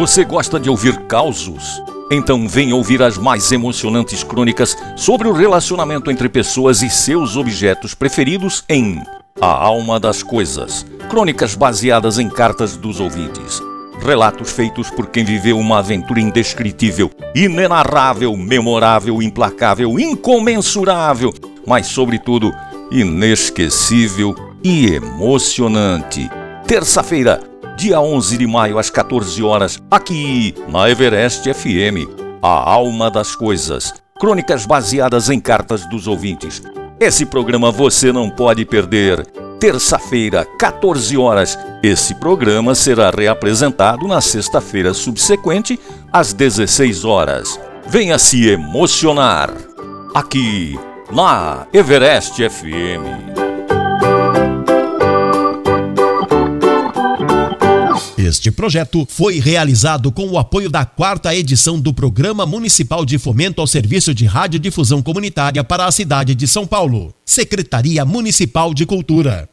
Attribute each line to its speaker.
Speaker 1: Você gosta de ouvir causos? Então venha ouvir as mais emocionantes crônicas sobre o relacionamento entre pessoas e seus objetos preferidos em A Alma das Coisas. Crônicas baseadas em cartas dos ouvintes. Relatos feitos por quem viveu uma aventura indescritível, inenarrável, memorável, implacável, incomensurável, mas, sobretudo, inesquecível e emocionante. Terça-feira, dia 11 de maio, às 14 horas, aqui na Everest FM. A Alma das Coisas. Crônicas baseadas em cartas dos ouvintes. Esse programa você não pode perder. Terça-feira, 14 horas. Esse programa será reapresentado na sexta-feira subsequente, às 16 horas. Venha se emocionar. Aqui na Everest FM.
Speaker 2: Este projeto foi realizado com o apoio da quarta edição do Programa Municipal de Fomento ao Serviço de Radiodifusão Comunitária para a cidade de São Paulo. Secretaria Municipal de Cultura.